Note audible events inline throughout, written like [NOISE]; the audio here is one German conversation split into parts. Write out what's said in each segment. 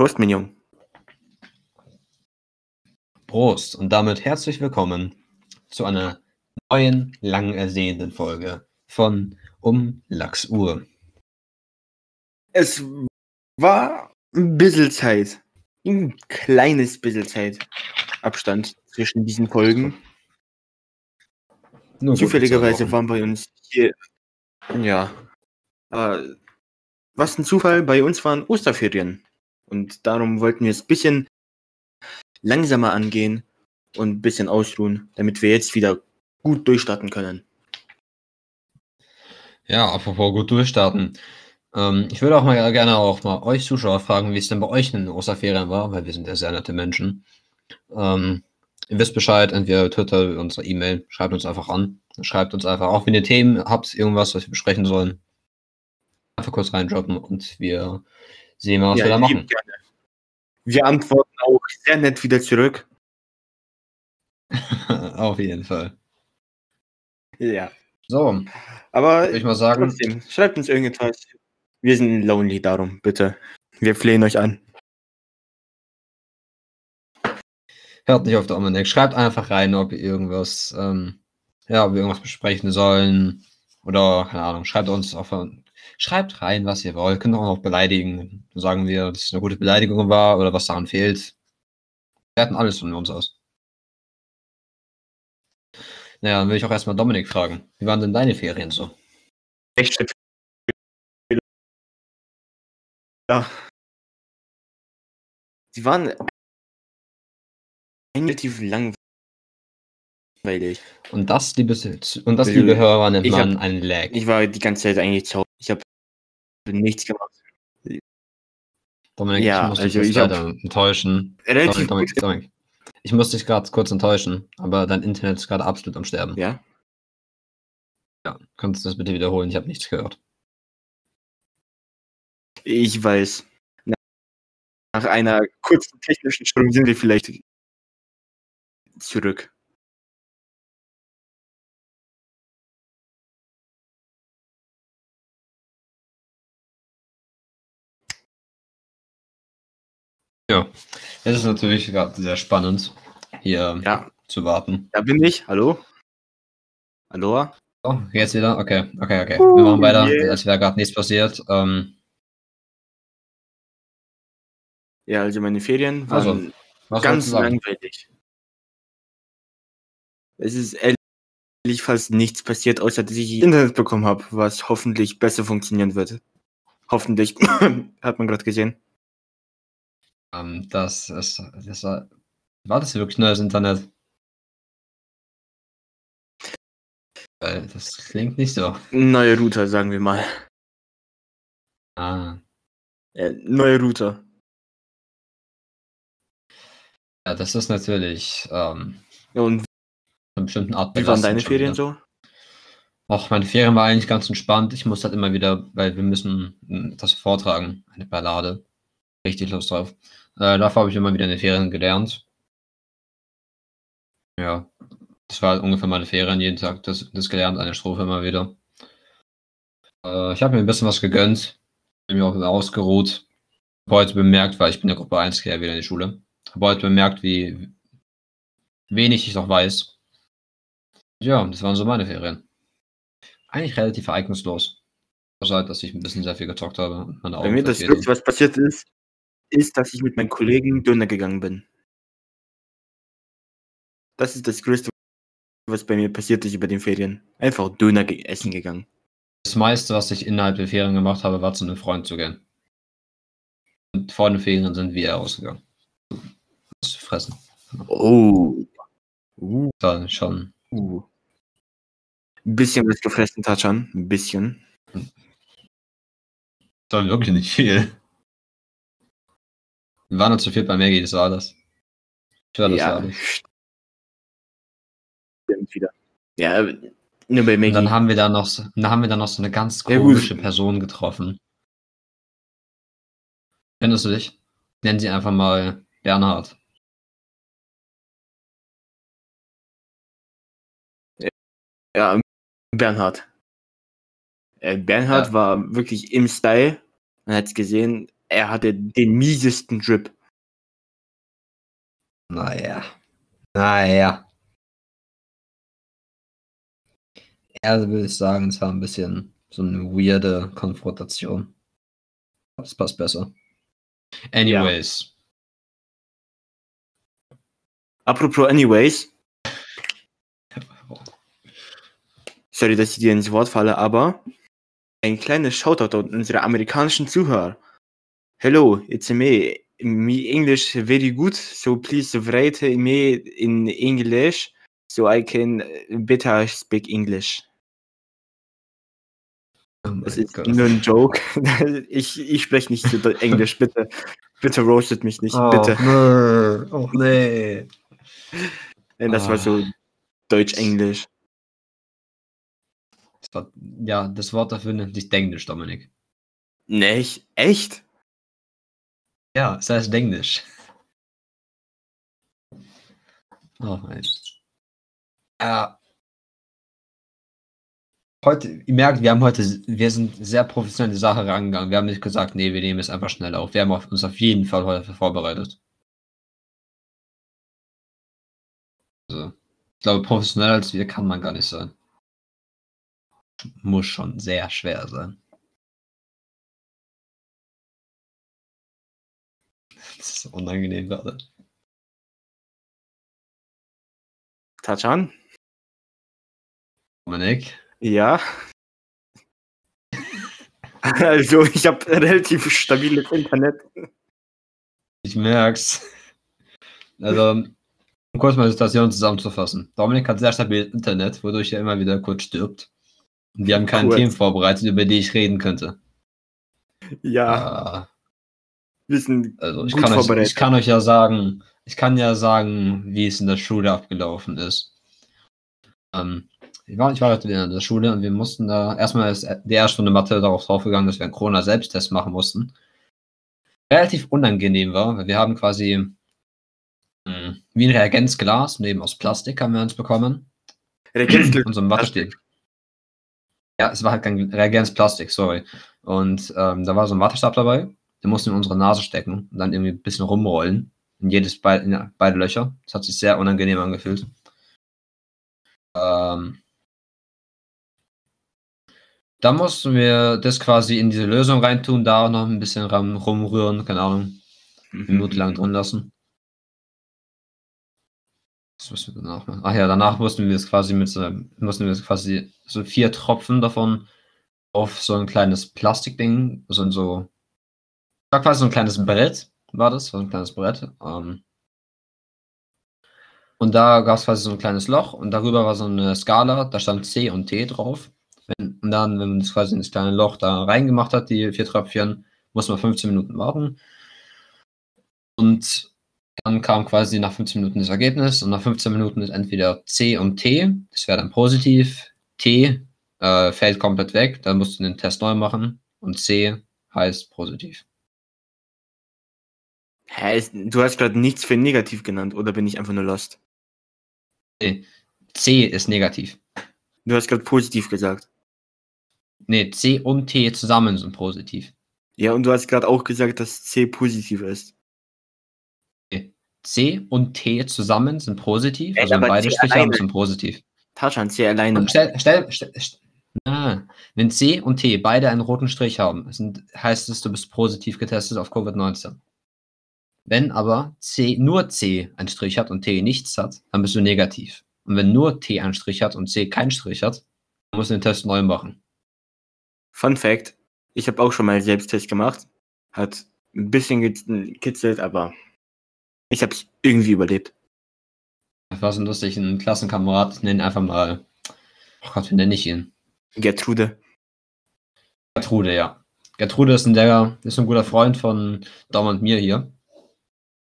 Prost, Mignon. Prost und damit herzlich willkommen zu einer neuen, lang ersehenden Folge von Um Lachsuhr. Es war ein bisschen Zeit. Ein kleines bisschen Zeit. Abstand zwischen diesen Folgen. Nur Zufälligerweise waren bei uns hier. Ja. Äh, was ein Zufall, bei uns waren Osterferien. Und darum wollten wir es ein bisschen langsamer angehen und ein bisschen ausruhen, damit wir jetzt wieder gut durchstarten können. Ja, apropos gut durchstarten. Ähm, ich würde auch mal gerne auch mal euch Zuschauer fragen, wie es denn bei euch in den Osterferien war, weil wir sind ja sehr nette Menschen. Ähm, ihr wisst Bescheid, entweder Twitter, unsere E-Mail, schreibt uns einfach an. Schreibt uns einfach, auch wenn ihr Themen habt, irgendwas, was wir besprechen sollen. Einfach kurz reindroppen und wir sehen mal, was wir da machen. gerne. Wir antworten auch sehr nett wieder zurück. [LAUGHS] Auf jeden Fall. Ja. So, Aber würde ich mal sagen, trotzdem, schreibt uns irgendwas. Wir sind lonely darum, bitte. Wir flehen euch an. hört nicht auf der Dominik. Schreibt einfach rein, ob ihr irgendwas, ähm, ja, ob wir irgendwas besprechen sollen. Oder, keine Ahnung, schreibt uns auf, schreibt rein, was ihr wollt. Könnt auch noch beleidigen. Sagen wir, dass es eine gute Beleidigung war oder was daran fehlt. Wir hatten alles von uns aus. Naja, dann will ich auch erstmal Dominik fragen. Wie waren denn deine Ferien so? Echt. Ja. Sie waren relativ langweilig. Und das, liebe, und das, liebe Hörer, nennt ich hab- man ein Lag. Ich war die ganze Zeit eigentlich zu Hause. Ich habe nichts gemacht. Dominik, Ja, ich muss dich also jetzt ich leider enttäuschen. Relativ. Dominik, Dominik. Ich muss dich gerade kurz enttäuschen, aber dein Internet ist gerade absolut am Sterben. Ja. Ja, kannst du das bitte wiederholen? Ich habe nichts gehört. Ich weiß. Nach einer kurzen technischen Störung sind wir vielleicht zurück. Ja, es ist natürlich gerade sehr spannend, hier Ja, zu warten. da bin ich. Hallo? Hallo? Oh, jetzt wieder? Okay, okay, okay. Wir machen weiter, yeah. als wäre gerade nichts passiert. Ähm, Ja, also meine Ferien waren Also, was ganz langweilig. Es ist ehrlich fast nichts passiert, außer dass ich Internet bekommen habe, was hoffentlich besser funktionieren wird. Hoffentlich. [COUGHS] Hat man gerade gesehen. Ähm, das ist, das war, war das wirklich neues Internet? Weil das klingt nicht so. Neue Router, sagen wir mal. Ah, Äh, neue Router. ja, das ist natürlich ähm, Ja, und eine bestimmte Art wie waren deine schon Ferien so? Auch meine Ferien war eigentlich ganz entspannt. Ich muss halt immer wieder, weil wir müssen mm, das vortragen, eine Ballade. Richtig Lust drauf. Äh, dafür habe ich immer wieder in den Ferien gelernt. Ja, das war ungefähr meine Ferien, jeden Tag das, das gelernt, eine Strophe immer wieder. Äh, ich habe mir ein bisschen was gegönnt, bin mir auch wieder ausgeruht. Habe heute bemerkt, weil ich bin in der Gruppe 1 gehe wieder in die Schule, habe heute bemerkt, wie wenig ich noch weiß. Ja, das waren so meine Ferien eigentlich relativ ereignislos. Außer halt, dass ich ein bisschen sehr viel gezockt habe meine Bei Augen mir das. Größte, was passiert ist, ist, dass ich mit meinen Kollegen Döner gegangen bin. Das ist das Größte, was bei mir passiert ist über den Ferien. Einfach Döner ge essen gegangen. Das meiste, was ich innerhalb der Ferien gemacht habe, war zu einem Freund zu gehen. Und vor den Ferien sind wir ausgegangen. Was zu fressen. Oh. Uh. War schon. uh. Ein bisschen was gefressen, Tatschan. Ein bisschen. War wirklich nicht viel. Wir waren noch zu viel bei Maggie, das war das. Ich war das ja. war das. Stimmt wieder. Ja, nur bei Und Maggie. dann haben wir da noch so, dann haben wir da noch so eine ganz Ja, komische Person getroffen. Findest du dich? Nennen sie einfach mal Bernhard. Ja, Bernhard. Äh, Bernhard Ja. war wirklich im Style. Man hat es gesehen. Er hatte den miesesten Drip. Naja. Naja. Ja, würde ich sagen, es war ein bisschen so eine weirde Konfrontation. Das passt besser. Anyways. Apropos Anyways. Sorry, dass ich dir ins Wort falle, aber ein kleines Shoutout an unsere amerikanischen Zuhörer. Hello, it's me. Me English very good, so please write me in English so I can better speak English. Oh Das ist Gott. nur ein Joke. [LAUGHS] Ich, ich spreche nicht so Englisch, bitte. Bitte roastet mich nicht, bitte. Oh, nee. Oh, nee. Das war so Ah. Deutsch-Englisch. Ja, das Wort dafür nennt sich Denglisch, Dominik. Nicht? Echt? Ja, es heißt Denglisch. Oh mein. Ja. Heute, ihr merkt, wir haben heute, wir sind sehr professionell die Sache rangegangen. Wir haben nicht gesagt, nee, wir nehmen es einfach schnell auf. Wir haben uns auf jeden Fall heute vorbereitet. Also, ich glaube, professioneller als wir kann man gar nicht sein. Muss schon sehr schwer sein. Das ist unangenehm gerade. Tachan? Dominik? Ja. [LAUGHS] Also, ich habe relativ stabiles Internet. Ich merk's. Also, um kurz mal die Situation zusammenzufassen. Dominik hat sehr stabiles Internet, wodurch er immer wieder kurz stirbt. Und wir haben keine Kurz. Themen vorbereitet, über die ich reden könnte. Ja, Ah, wir sind also ich gut kann, euch, vorbereitet. ich kann euch ja sagen, ich kann ja sagen, wie es in der Schule abgelaufen ist. Ähm, ich war, ich war heute wieder in der Schule und wir mussten da erstmal ist die erste Stunde Mathe darauf draufgegangen, dass wir einen Corona-Selbsttest machen mussten. Relativ unangenehm war, weil wir haben quasi mh, wie ein Reagenzglas, neben aus Plastik haben wir uns bekommen. Reagenzglas. Und so ein. Ja, es war halt kein Reagenzplastik, sorry. Und ähm, da war so ein Wattestab dabei, den mussten wir in unsere Nase stecken und dann irgendwie ein bisschen rumrollen. In jedes Be in beide Löcher. Das hat sich sehr unangenehm angefühlt. Ähm, dann mussten wir das quasi in diese Lösung reintun, da auch noch ein bisschen rum, rumrühren, keine Ahnung, eine Minute lang drin lassen. Was müssen wir danach machen? Ach ja, danach mussten wir es quasi mit so, mussten wir quasi so vier Tropfen davon auf so ein kleines Plastikding, so ein so, war quasi so ein kleines Brett, war das, so ein kleines Brett. Ähm, und da gab es quasi so ein kleines Loch und darüber war so eine Skala, da stand C und T drauf. Wenn, und dann, wenn man das quasi in das kleine Loch da reingemacht hat, die vier Tröpfchen, muss man 15 Minuten warten. Und dann kam quasi nach 15 Minuten das Ergebnis und nach 15 Minuten ist entweder C und T, das wäre dann positiv, T äh, fällt komplett weg, dann musst du den Test neu machen und C heißt positiv. Hä, du hast gerade nichts für negativ genannt, oder bin ich einfach nur lost? Nee, C ist negativ. Du hast gerade positiv gesagt. Nee, C und T zusammen sind positiv. Ja, und du hast gerade auch gesagt, dass C positiv ist. C und T zusammen sind positiv, Ey, also wenn aber beide Striche sind positiv. Tachan, C alleine. Und stell, stell, stell, stell ah, wenn C und T beide einen roten Strich haben, sind, heißt es, du bist positiv getestet auf Covid-19. Wenn aber C, nur C einen Strich hat und T nichts hat, dann bist du negativ. Und wenn nur T einen Strich hat und C keinen Strich hat, dann musst du den Test neu machen. Fun Fact: Ich habe auch schon mal einen Selbsttest gemacht. Hat ein bisschen gekitzelt, aber ich habe es irgendwie überlebt. Das war so lustig, ein Klassenkamerad, ich nenne einfach mal, oh Gott, wie nenne ich ihn? Gertrude. Gertrude, ja. Gertrude ist ein, der, ist ein guter Freund von Dom und mir hier.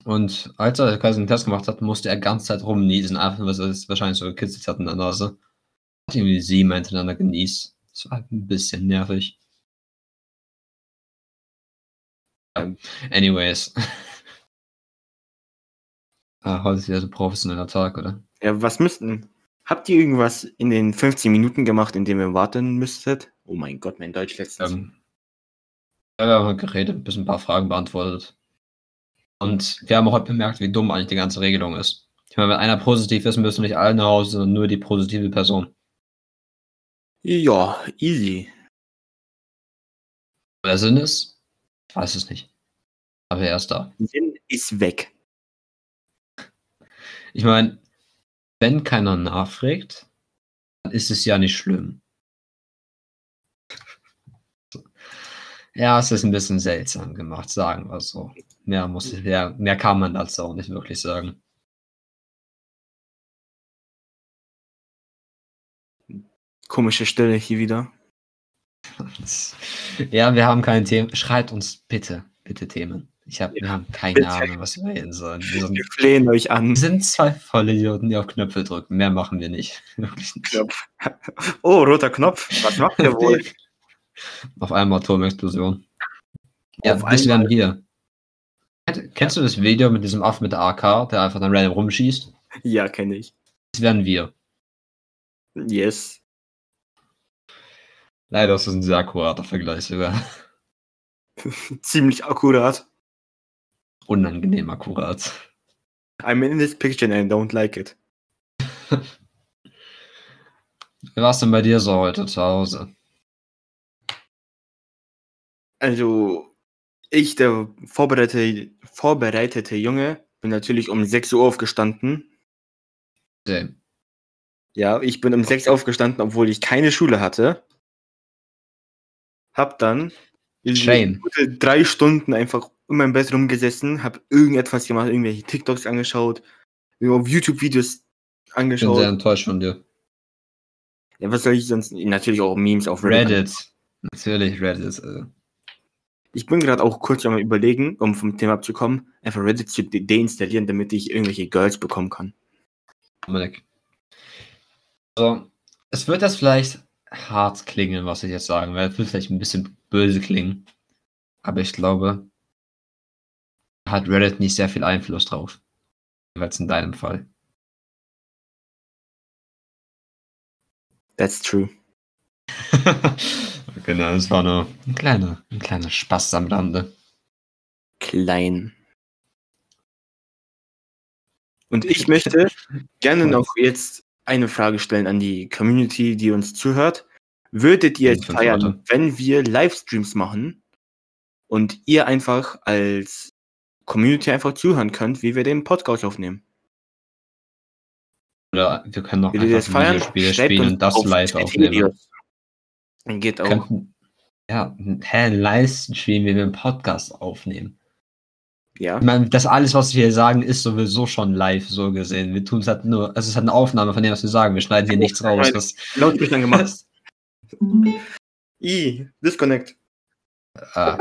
Und als er quasi einen Test gemacht hat, musste er ganze Zeit rumniesen, einfach weil er es wahrscheinlich so gekitzelt hat in der Nase. Hat irgendwie sieben hintereinander genießt. Das war ein bisschen nervig. Ähm, Anyways. [LAUGHS] ah, heute ist wieder so ein professioneller Tag, oder? Ja, was müssten. Habt ihr irgendwas in den 15 Minuten gemacht, in dem ihr warten müsstet? Oh mein Gott, mein Deutsch letztens. Ähm, Ja, wir haben geredet, ein bisschen ein paar Fragen beantwortet. Und wir haben auch heute bemerkt, wie dumm eigentlich die ganze Regelung ist. Ich meine, wenn einer positiv ist, müssen nicht alle nach Hause, sondern nur die positive Person. Ja, easy. Der Sinn ist? Ich weiß es nicht. Aber er ist da. Sinn ist weg. Ich meine, wenn keiner nachfragt, dann ist es ja nicht schlimm. Ja, es ist ein bisschen seltsam gemacht, sagen wir so. Mehr, muss, mehr, mehr kann man dazu auch nicht wirklich sagen. Komische Stelle hier wieder. [LAUGHS] Ja, wir haben kein Thema. Schreibt uns bitte, bitte Themen. Ich hab, wir haben keine bitte. Ahnung, was wir reden sollen. Wir sind, Wir flehen euch an. wir sind zwei volle Idioten, die auf Knöpfe drücken. Mehr machen wir nicht. [LAUGHS] Nicht. [LAUGHS] Oh, roter Knopf. Was macht der wohl? Auf einmal Atomexplosion. Ja, Auf das wären wir. Kennst du das Video mit diesem Affen mit der AK, der einfach dann random rumschießt? Ja, kenne ich. Das wären wir. Yes. Leider ist das ein sehr akkurater Vergleich sogar. [LAUGHS] Ziemlich akkurat. Unangenehm akkurat. I'm in this picture and I don't like it. [LAUGHS] Wie war es denn bei dir so heute zu Hause? Also, ich, der vorbereitete, vorbereitete Junge, bin natürlich um 6 Uhr aufgestanden. Same. Ja, ich bin um 6 Uhr aufgestanden, obwohl ich keine Schule hatte. Hab dann Shame. gute drei Stunden einfach in meinem Bett rumgesessen, hab irgendetwas gemacht, irgendwelche TikToks angeschaut, YouTube-Videos Ich bin sehr angeschaut. enttäuscht von dir. Ja, was soll ich sonst? Natürlich auch Memes auf Reddit. Reddit. Natürlich Reddit. Äh. Ich bin gerade auch kurz am überlegen, um vom Thema abzukommen, einfach Reddit zu de deinstallieren, damit ich irgendwelche Girls bekommen kann. Dominik. So, es wird jetzt vielleicht hart klingen, was ich jetzt sagen werde. Es wird vielleicht ein bisschen böse klingen. Aber ich glaube, hat Reddit nicht sehr viel Einfluss drauf. Jeweils in deinem Fall. That's true. [LAUGHS] genau, das war nur ein kleiner, ein kleiner Spaß am Rande. Klein. Und ich möchte gerne noch jetzt eine Frage stellen an die Community, die uns zuhört. Würdet ihr es feiern, wenn wir Livestreams machen und ihr einfach als Community einfach zuhören könnt, wie wir den Podcast aufnehmen? Oder wir können noch Würdet das einfach? Videospiele spielen und das live aufnehmen. Videos. Geht auch. Könnten, ja, hä, Livestream, wie wir einen Podcast aufnehmen. Ja. Ich meine, das alles, was wir hier sagen, ist sowieso schon live so gesehen. Wir tun es halt nur, es ist halt eine Aufnahbe von dem, was wir sagen. Wir schneiden hier nichts raus. Das, Lautsprechern gemacht. [LAUGHS] I, disconnect. äh,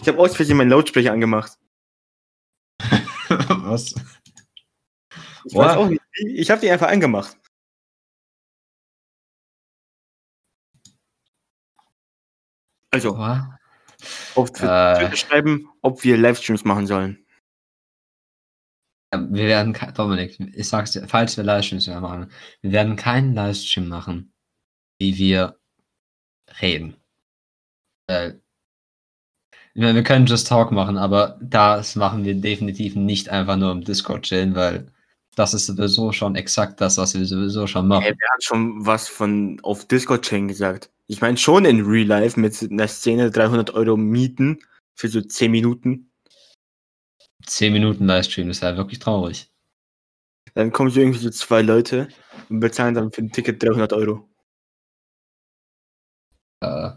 Ich habe aus Versehen meinen Lautsprecher angemacht. [LAUGHS] was? Ich What? weiß auch nicht. Ich habe die einfach angemacht. Also, What? auf Twitter Äh. schreiben, ob wir Livestreams machen sollen. Wir werden, Dominik, ich sag's dir, falls wir Livestreams mehr machen, wir werden keinen Livestream machen, wie wir reden. Äh, ich meine, wir können Just Talk machen, aber das machen wir definitiv nicht einfach nur im Discord chillen, weil das ist sowieso schon exakt das, was wir sowieso schon machen. Ey, wer hat schon was von auf Discord-Chain gesagt? Ich meine schon in Real Life mit einer Szene 300 Euro mieten für so 10 Minuten. 10 Minuten Livestream ist ja wirklich traurig. Dann kommen so irgendwie so zwei Leute und bezahlen dann für ein Ticket 300 Euro. Äh,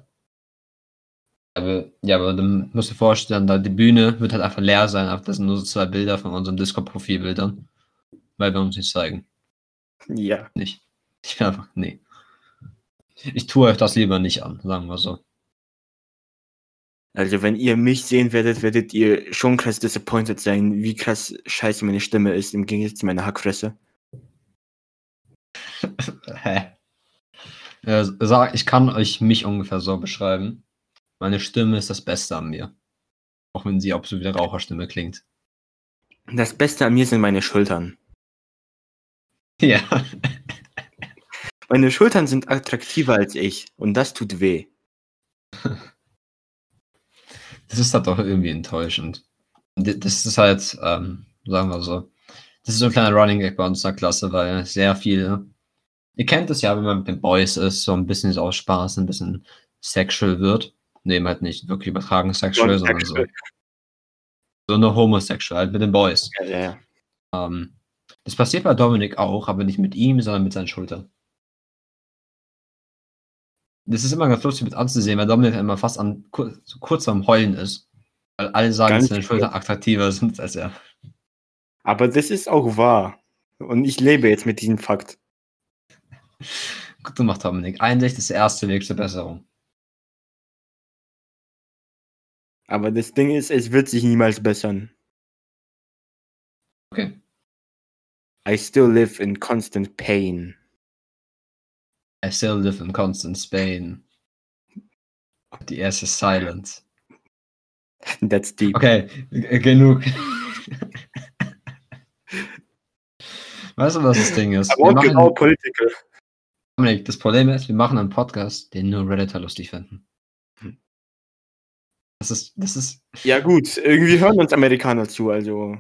aber, ja, aber dann musst du dir vorstellen, da die Bühne wird halt einfach leer sein, aber das sind nur so zwei Bilder von unseren Discord-Profilbildern. Weil wir uns nicht zeigen. Ja. Nicht. Ich bin einfach, nee. Ich tue euch das lieber nicht an, sagen wir so. Also wenn ihr mich sehen werdet, werdet ihr schon krass disappointed sein, wie krass scheiße meine Stimme ist im Gegensatz zu meiner Hackfresse. [LAUGHS] Hä? Ja, sag, ich kann euch mich ungefähr so beschreiben. Meine Stimme ist das Beste an mir. Auch wenn sie absolut wie eine Raucherstimme klingt. Das Beste an mir sind meine Schultern. [LAUGHS] Ja. Meine Schultern sind attraktiver als ich und das tut weh. [LAUGHS] das ist halt doch irgendwie enttäuschend. Das ist halt, ähm, sagen wir so, das ist so ein kleiner Running Gag bei uns in der Klasse, weil sehr viele, ihr kennt es ja, wenn man mit den Boys ist, so ein bisschen aus Spaß, ein bisschen sexual wird. Nee, halt nicht wirklich übertragen sexual, sondern so. So eine homosexual, halt mit den Boys. Ja, ja, ja. Ähm, das passiert bei Dominik auch, aber nicht mit ihm, sondern mit seinen Schultern. Das ist immer ganz lustig mit anzusehen, weil Dominik immer fast an, kurz, so kurz am Heulen ist. Weil alle sagen, Ganz dass seine Schultern attraktiver [LAUGHS] sind als er. Aber das ist auch wahr. Und ich lebe jetzt mit diesem Fakt. Gut gemacht, Dominik. Einsicht ist der erste Weg zur Besserung. Aber das Ding ist, es wird sich niemals bessern. Okay. I still live in constant pain. I still live in constant Spain. Die erste Silence. [LAUGHS] That's deep. Okay, g- genug. weißt du, was das Ding ist? I all machen, political. Dominik, das Problem ist, wir machen einen Podcast, den nur Redditor lustig finden. Hm. Das ist, das ist, Ja gut, irgendwie hören uns Amerikaner zu, also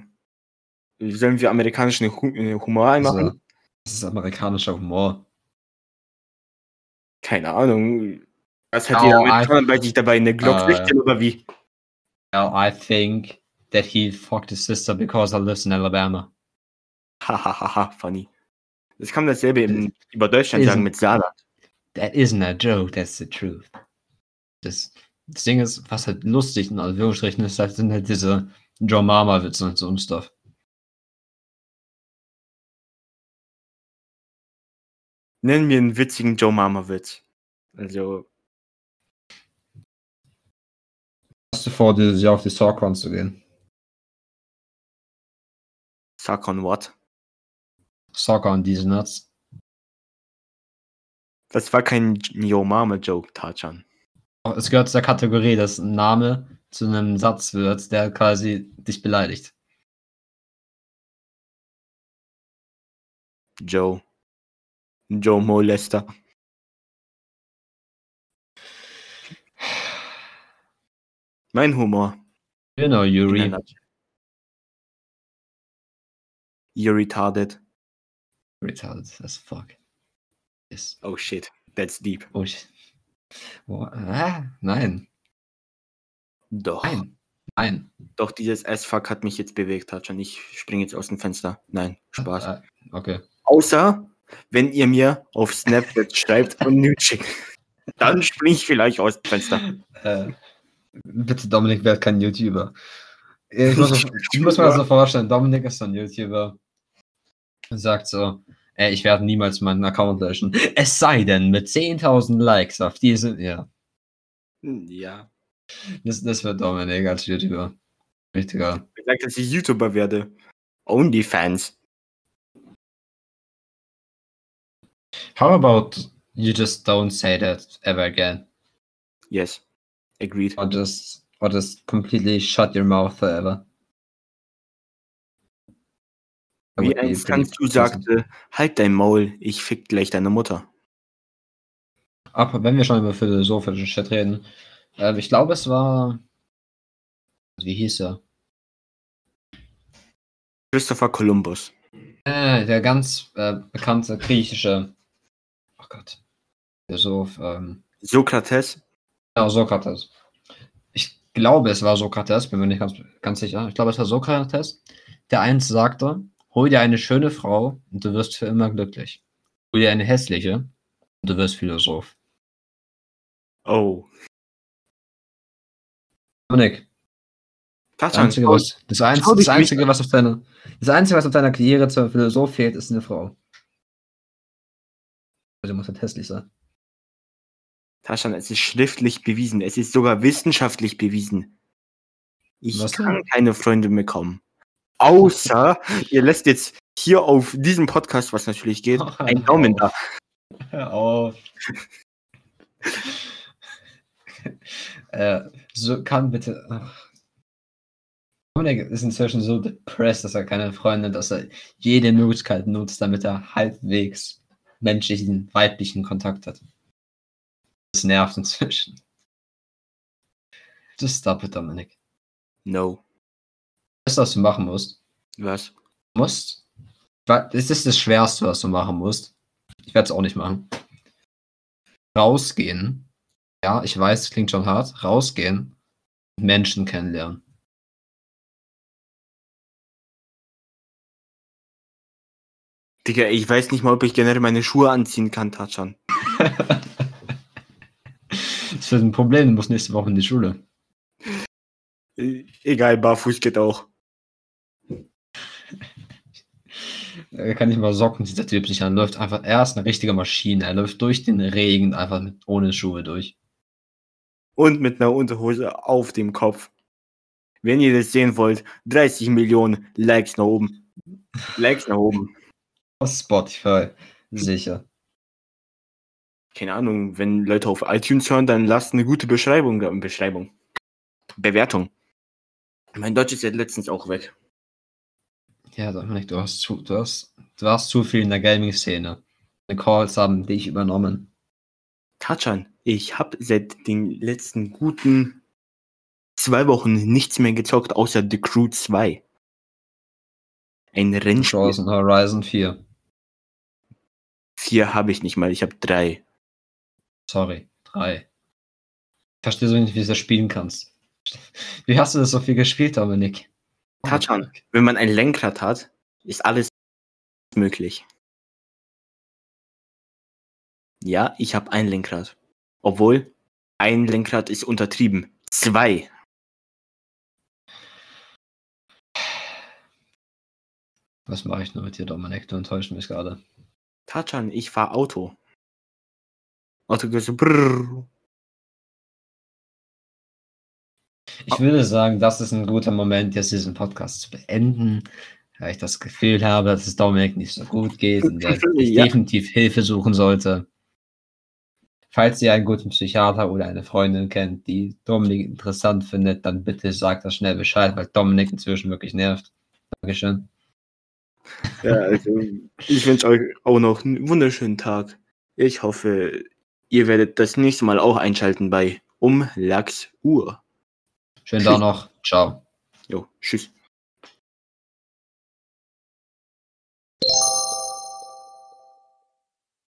sollen wir amerikanischen äh, Humor einmachen? also, das ist amerikanischer Humor. Keine Ahnung. Was hat Oh, I- Amerikaner bei sich dabei? Eine Glock Äh, 16 oder wie? Well, I think that he fucked his sister because I lives in Alabama. Hahaha, [LAUGHS] funny. Das kann man dasselbe eben über Deutschland sagen mit Saarland. That isn't a joke, that's the truth. Das, das Ding ist, was halt lustig in Anführungsstrichen ist, halt, sind halt diese Joe Mama-Witze und so und Stuff. Nennen wir einen witzigen Joe Mama-Witz. Also, Hast du vor, dieses Jahr auf die Sawcon zu gehen? suck on what? Sawcon, diese Nuts. Das war kein Joe Mama-Joke, Tachan. Es gehört zur Kategorie, dass ein Name zu einem Satz wird, der quasi dich beleidigt. Joe. Joe Molester. Mein Humor. Know, Yuri. You're retarded. Retarded as fuck. Yes. Oh shit, that's deep. Oh, ich. Oh, ah, nein. Doch. Nein. Nein. Doch, dieses S-Fuck hat mich jetzt bewegt, Tachan. Ich springe jetzt aus dem Fenster. Nein, Spaß. Ah, okay. Außer, wenn ihr mir auf Snapchat schreibt und Nude schickt. Dann springe ich vielleicht aus dem Fenster. Äh, bitte, Dominik wird kein YouTuber. Ich muss, [LAUGHS] ich muss mir das so vorstellen, Dominik ist so ein YouTuber und sagt so, ey, ich werde niemals meinen Account löschen. Es sei denn, mit 10.000 Likes auf diese, ja, Ja. das, das wird Dominik als YouTuber. Richtiger. Ich sag, dass ich YouTuber werde. Onlyfans. How about you just don't say that ever again? Yes. Agreed. Or just, or just completely shut your mouth forever? Wie ein Stanzu awesome. sagte, halt dein Maul, ich fick gleich deine Mutter. Aber wenn wir schon über philosophischen Shit reden, ähm, ich glaube, es war. Wie hieß er? Christopher Columbus. Äh, der ganz äh, bekannte griechische. Oh Gott. Philosoph. Ähm, Sokrates. ja, Sokrates. Ich glaube, es war Sokrates, bin mir nicht ganz, ganz sicher. Ich glaube, es war Sokrates, der eins sagte: Hol dir eine schöne Frau und du wirst für immer glücklich. Hol dir eine hässliche und du wirst Philosoph. Oh. Dominik, Das Einzige, was, das, Einz Einzige, was auf deiner, das Einzige, was auf deiner Karriere zum Philosoph fehlt, ist eine Frau. Also muss halt hässlich sein. Taschan, es ist schriftlich bewiesen. Es ist sogar wissenschaftlich bewiesen. Ich Was kann denn? keine Freunde bekommen. Außer, [LAUGHS] ihr lässt jetzt hier auf diesem Podcast, was natürlich geht, Ach, [LAUGHS] einen Daumen da. Hör auf. äh, so kann bitte. Ach. Dominik ist inzwischen so depressed, dass er keine Freunde, dass er jede Möglichkeit nutzt, damit er halbwegs menschlichen, weiblichen Kontakt hat. Das nervt inzwischen. Just stop it, Dominik. No. Weißt du, was du machen musst? Was? Musst. Das ist das Schwerste, was du machen musst. Ich werde es auch nicht machen. Rausgehen. Ja, ich weiß, es klingt schon hart. Rausgehen. Menschen kennenlernen. Digga, ich weiß nicht mal, ob ich generell meine Schuhe anziehen kann, Tatschan. [LAUGHS] das wird ein Problem, du musst nächste Woche in die Schule. Äh, Egal, barfuß geht auch. [LAUGHS] Er kann nicht mal Socken, dieser Typ nicht an. Läuft einfach, er ist eine richtige Maschine. Er läuft durch den Regen einfach mit, ohne Schuhe durch. Und mit einer Unterhose auf dem Kopf. Wenn ihr das sehen wollt, 30 Millionen Likes nach oben. Likes nach oben. Auf Spotify. Sicher. Keine Ahnung, wenn Leute auf iTunes hören, dann lasst eine gute Beschreibung. Beschreibung. Bewertung. Mein Deutsch ist ja letztens auch weg. Ja, Dominik, du hast zu, du hast, du warst zu viel in der Gaming-Szene. Die Calls haben dich übernommen. Tatschan, ich habe seit den letzten guten zwei Wochen nichts mehr gezockt, außer The Crew 2. Ein Rennspiel. Horizon 4. Vier habe ich nicht mal, ich habe drei. Sorry, 3. Ich verstehe so nicht, wie du das spielen kannst. Wie hast du das so viel gespielt, Dominik? Tatschan, wenn man ein Lenkrad hat, ist alles möglich. Ja, ich habe ein Lenkrad. Obwohl, ein Lenkrad ist untertrieben. Zwei. Was mache ich nur mit dir, Dominik? Du enttäuschst mich gerade. Tatschan, ich fahr Auto. Auto geht so brrr. Ich würde sagen, das ist ein guter Moment, jetzt diesen Podcast zu beenden, weil ich das Gefühl habe, dass es Dominik nicht so gut geht und er [LAUGHS] Ja. definitiv Hilfe suchen sollte. Falls ihr einen guten Psychiater oder eine Freundin kennt, die Dominik interessant findet, dann bitte sagt das schnell Bescheid, weil Dominik inzwischen wirklich nervt. Dankeschön. Ja, also, ich wünsche euch auch noch einen wunderschönen Tag. Ich hoffe, ihr werdet das nächste Mal auch einschalten bei Um Lachs Uhr. Schönen Tag noch. Ciao. Jo, tschüss.